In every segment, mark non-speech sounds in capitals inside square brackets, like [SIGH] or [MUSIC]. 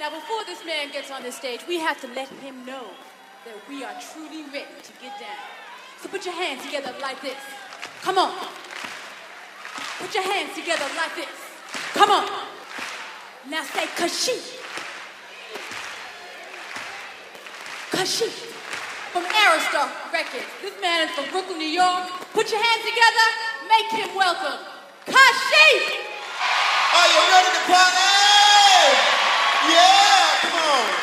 Now, before this man gets on the stage, we have to let him know that we are truly ready to get down. So put your hands together like this. Come on. Put your hands together like this. Come on. Now say Kashif. Kashif. From Arista Records. This man is from Brooklyn, New York. Put your hands together. Make him welcome. Kashif! Are you ready to party? Yeah, come on.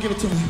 Give it to me.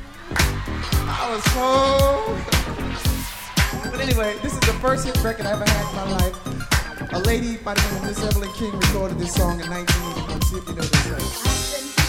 I was so. But anyway, this is the first hit record I ever had in my life. A lady by the name of Miss Evelyn King recorded this song in 1981. See if you know this song.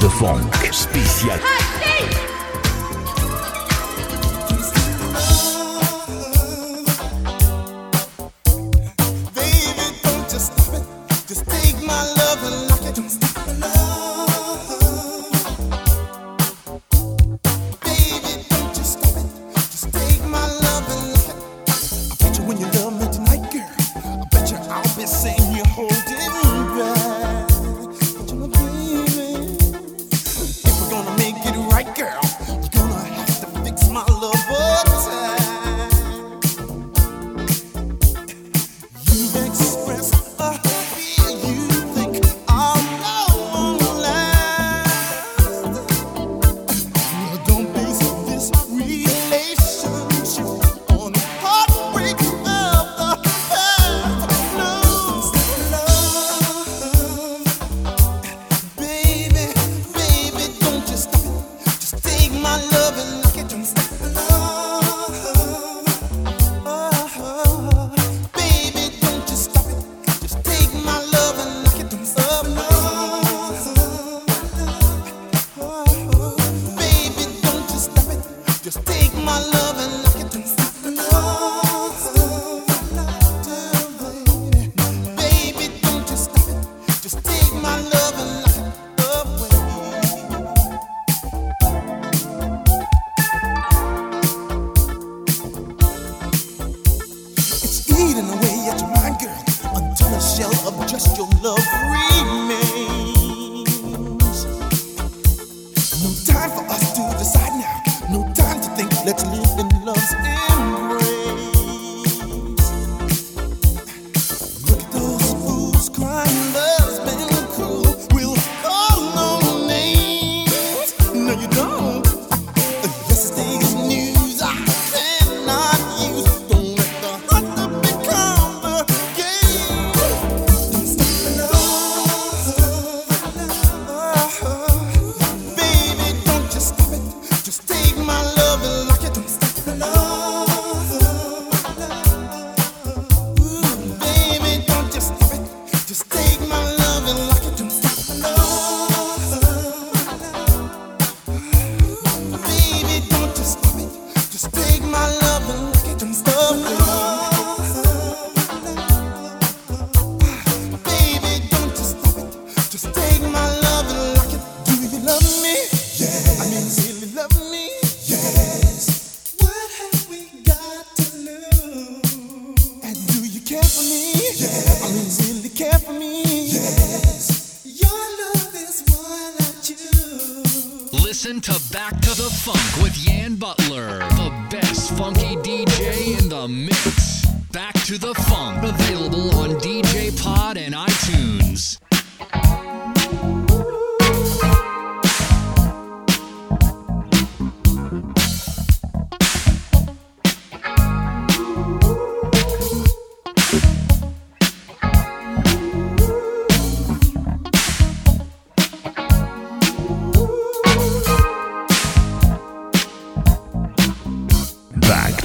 The funk spécial. Hey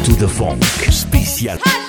to the Funk spécial.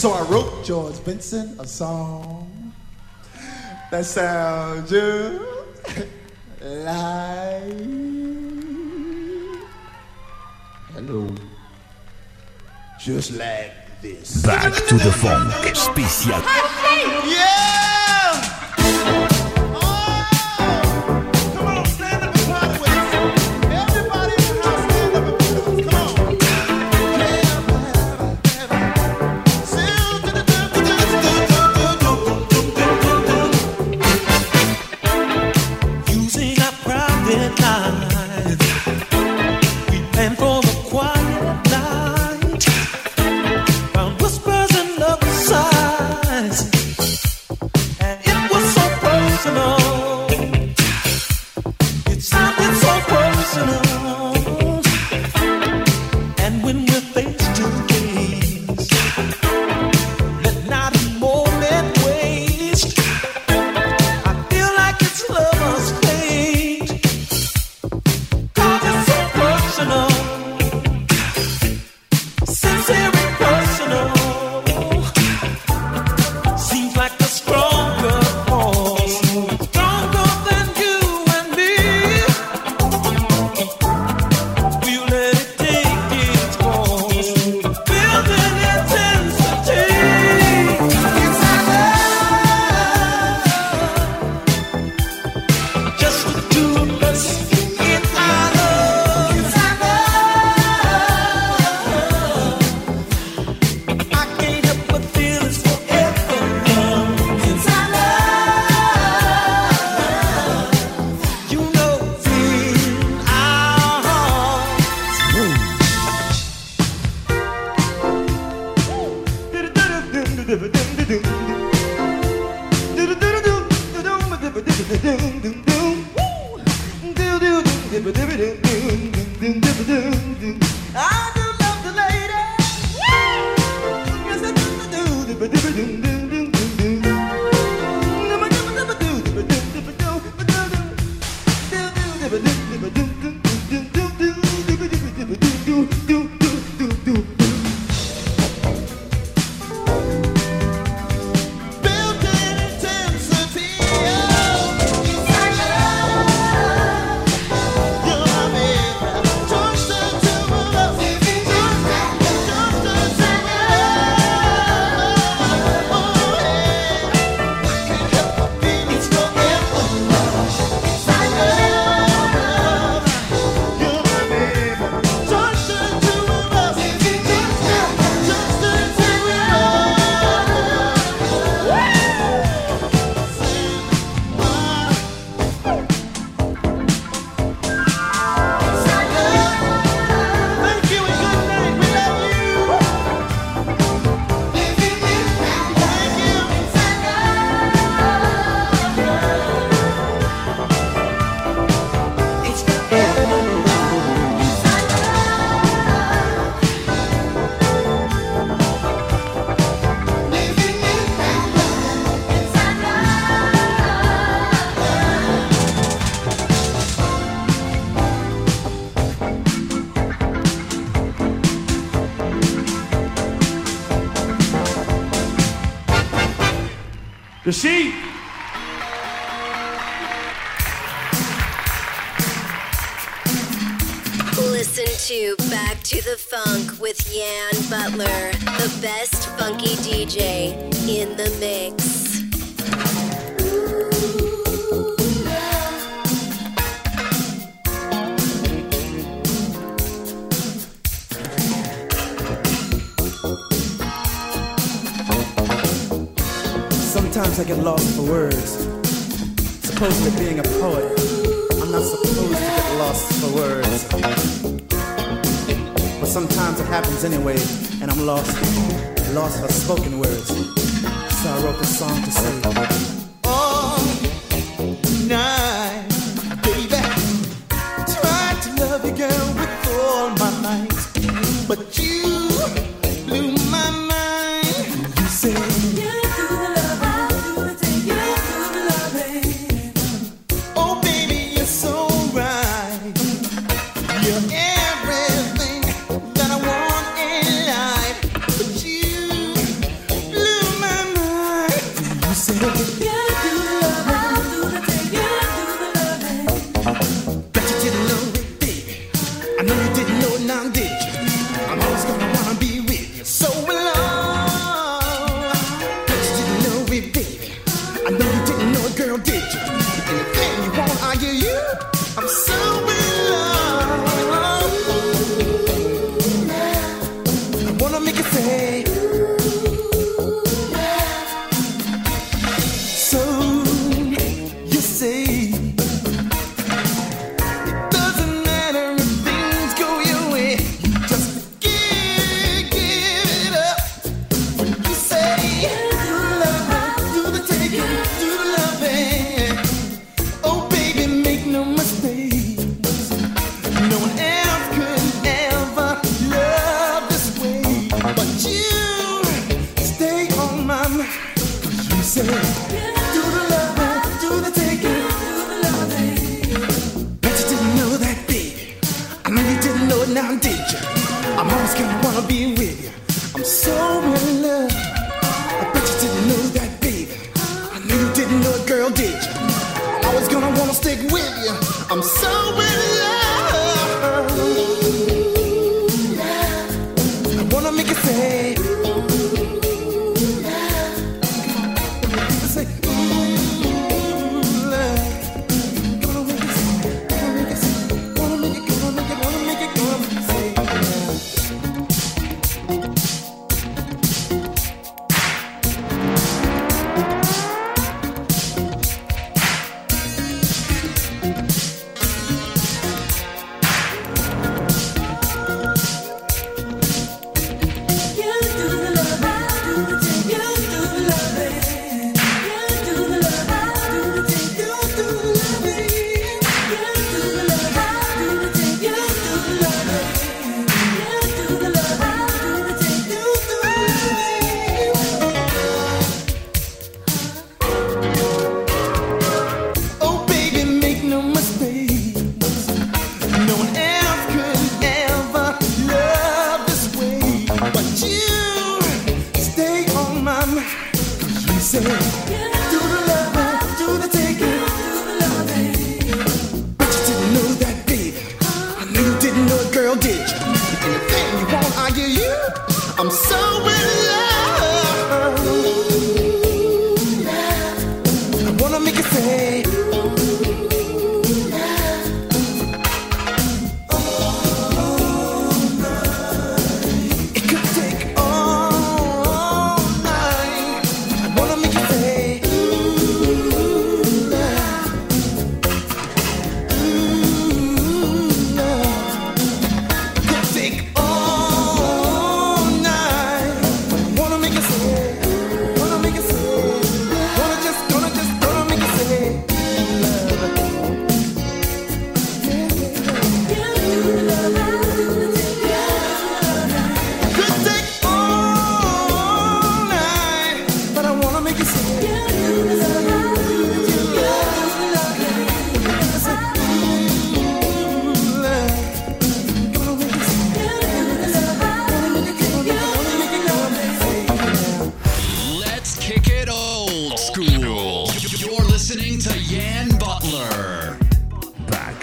So I wrote George Benson a song that sounds just like. Hello. Just like this. Back to the funk. Spécial. Yeah!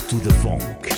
Back to the funk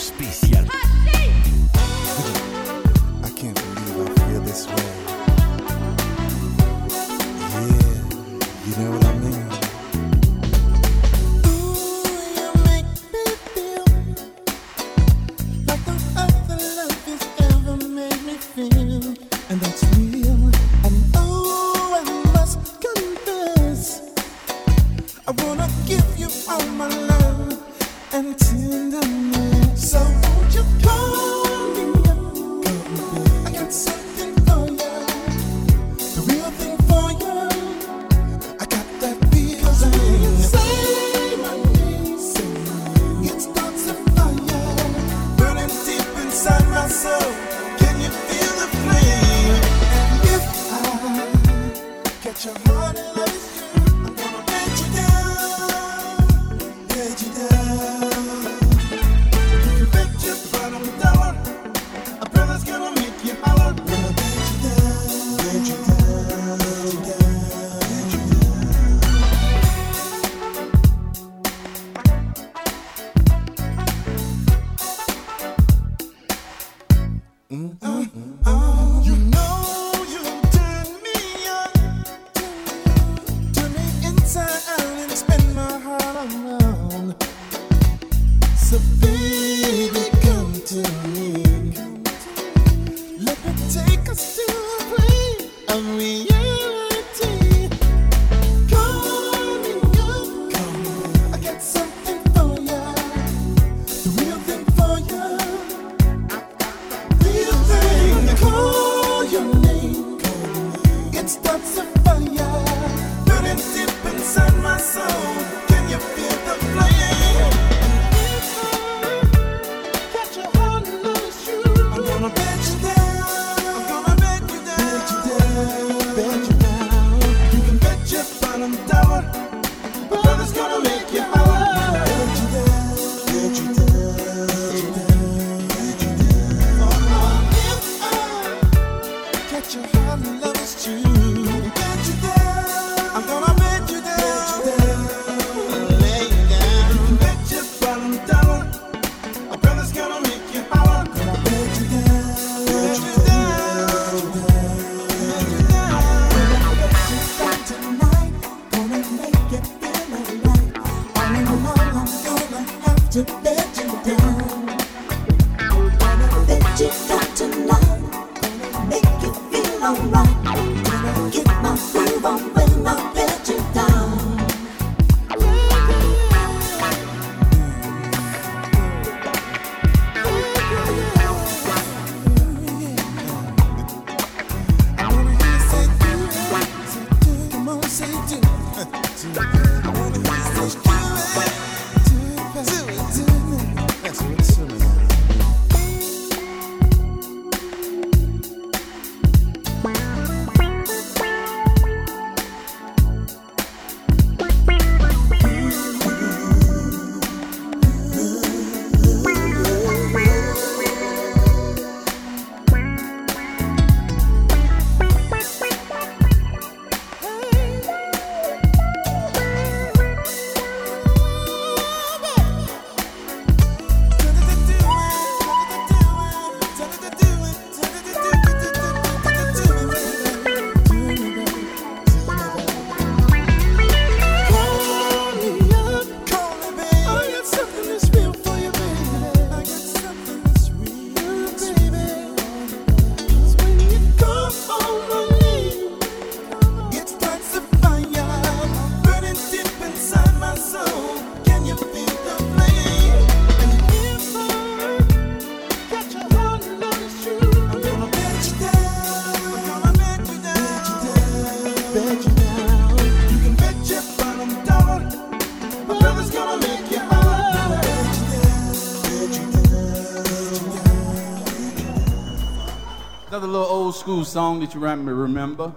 school song that you rem- remember.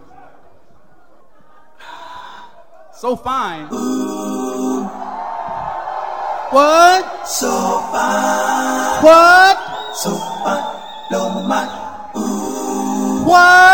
[SIGHS] So fine. What? So fine, What? so fine, my mind. What?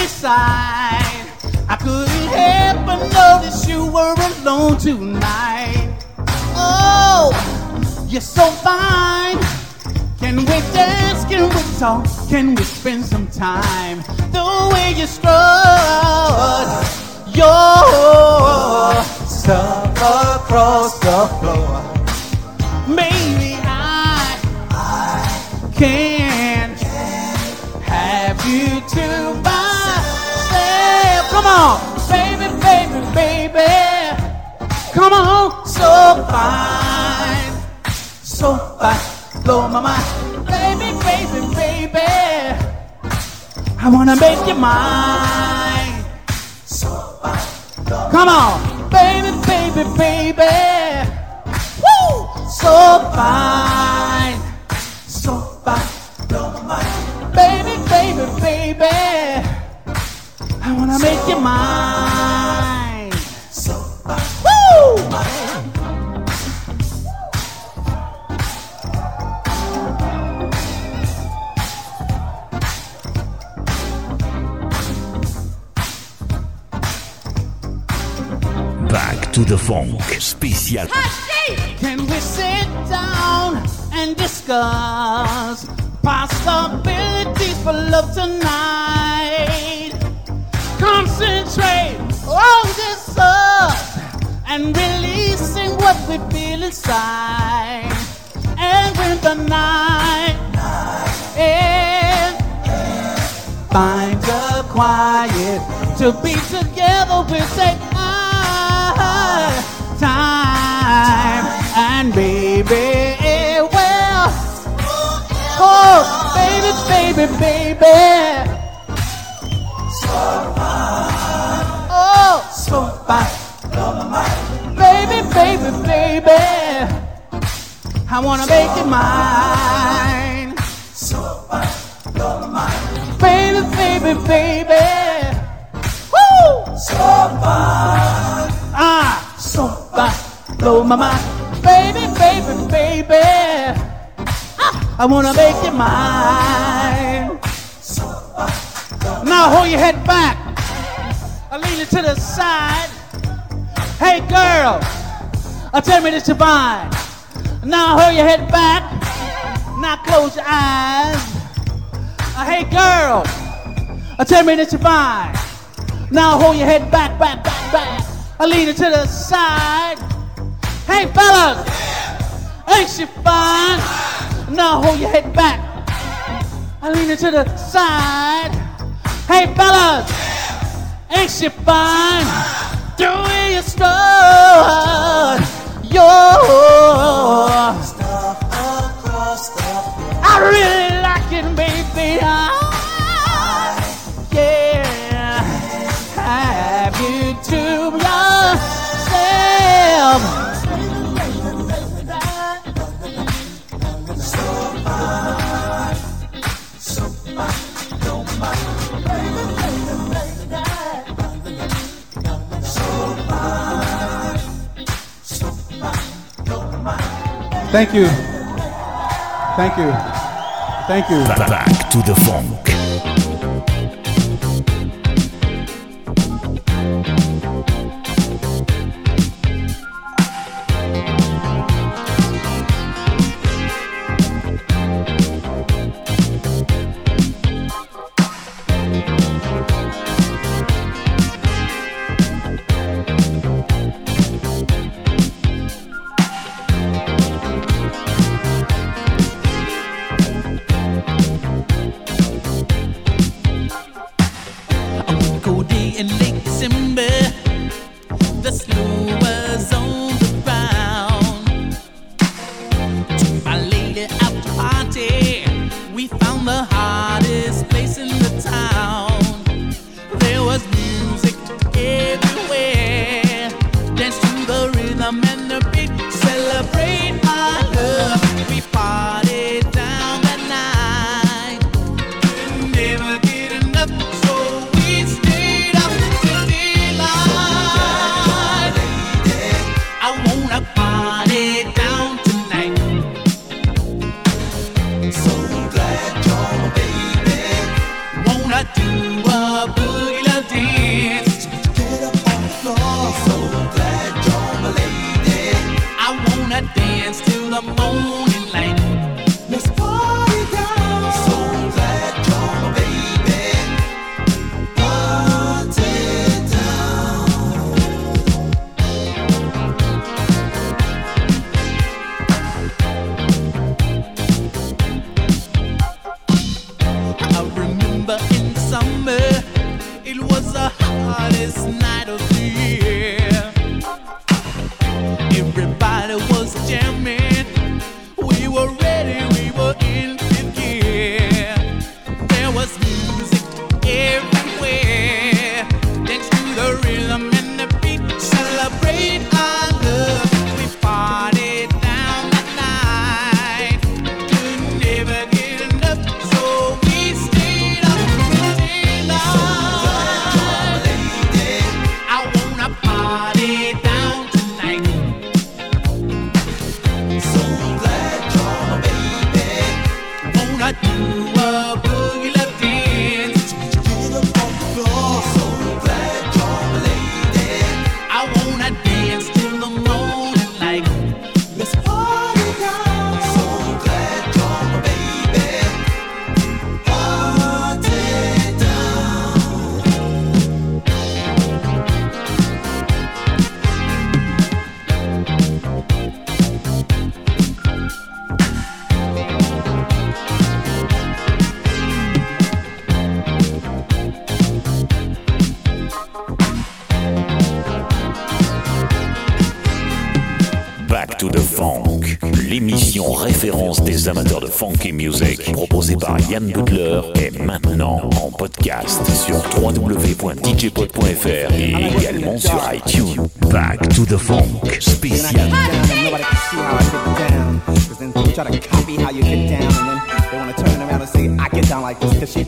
Beside, I couldn't help but notice you were alone tonight. Oh, you're so fine. Can we dance? Can we talk? Can we spend some time? The way you strut your stuff across the floor. Maybe I can on, baby, baby, baby. Come on, so fine, so fine, blow my mind, baby, baby, baby. I wanna make you mine. So fine, come on, baby, baby, baby. Woo, so fine, I wanna make you mine. So woo. Back to the Funk spécial. Can we sit down and discuss possibilities for love tonight? Concentrate on this up and releasing what we feel inside. And when the night ends, find a quiet to be together. We'll take our time and baby, well, oh, baby, baby, baby. baby. I wanna so make it mine. So much your mind. Baby, baby, baby. Woo! So much. Ah, so much blow my mind. Baby, baby, baby. Ah, I wanna so make it mine. So. Now hold your head back. I lean it to the side. Hey, girl. Tell me this divine. Now hurry your head back. Now close your eyes. Uh, hey girl. Tell me this divine. Now hold your head back, back, back, back. I lean it to the side. Hey fellas. Ain't she fine? Now hold your head back. I lean it to the side. Hey fellas. Ain't she fine? Do it your strong yours. Thank you. Thank you. Thank you. Back to the funk.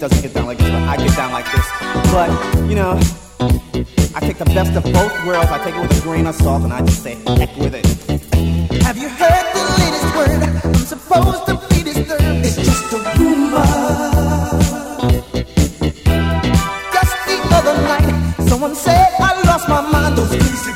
doesn't get down like this, but I get down like this. But, you know, I take the best of both worlds. I take it with a grain of salt and I just say, heck with it. Have you heard the latest word? I'm supposed to be disturbed. It's just a rumor. Just the other night, someone said I lost my mind. Those crazy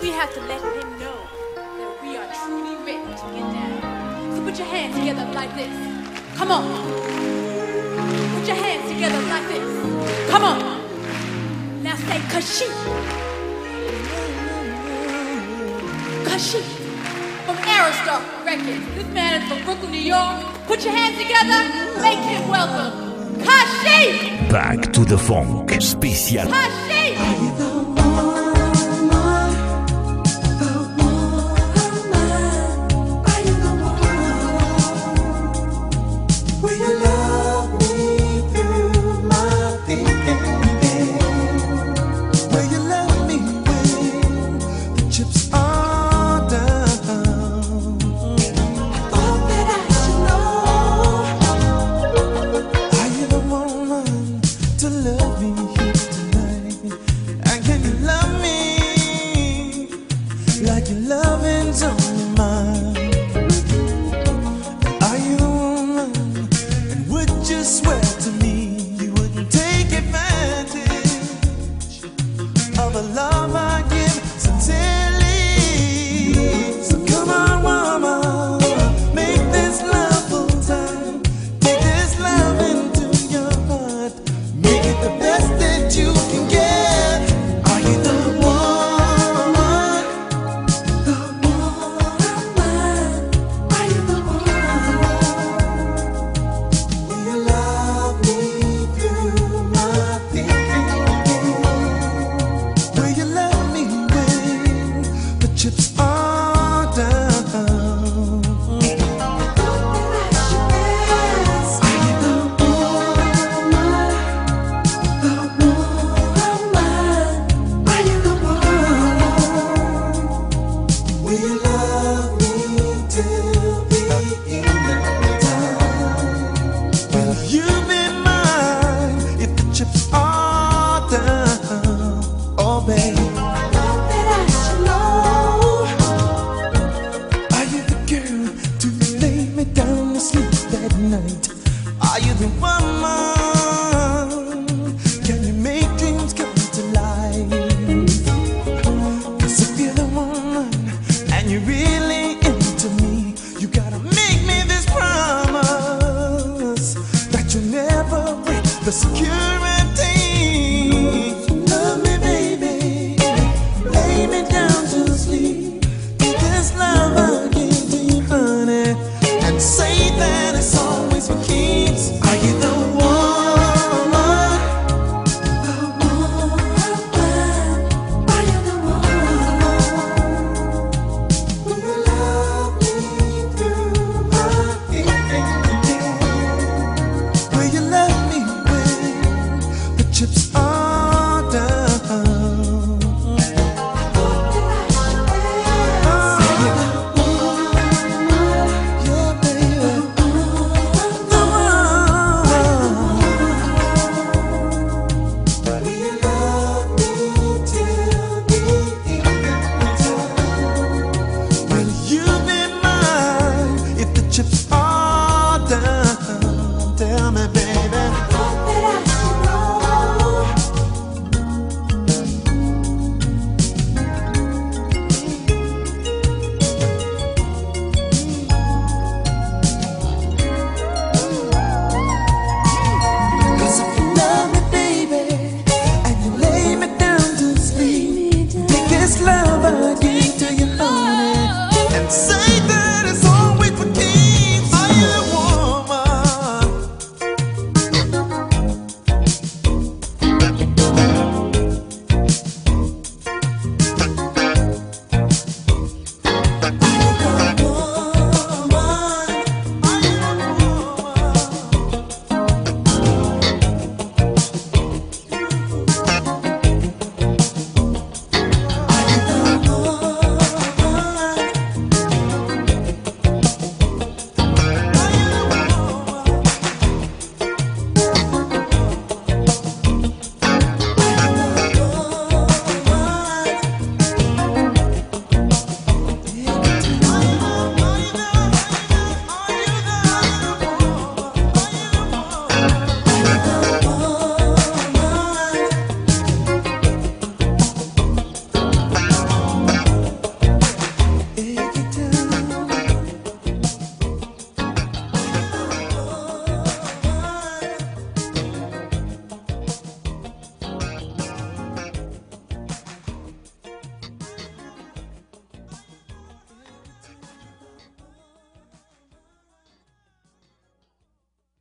We have to let him know that we are truly ready to get down. So put your hands together like this. Come on. Put your hands together like this. Come on. Now say Kashif. Kashif. From Arista Records. This man is from Brooklyn, New York. Put your hands together. Make him welcome. Kashif. Back to the funk. Spécial. Kashif. chips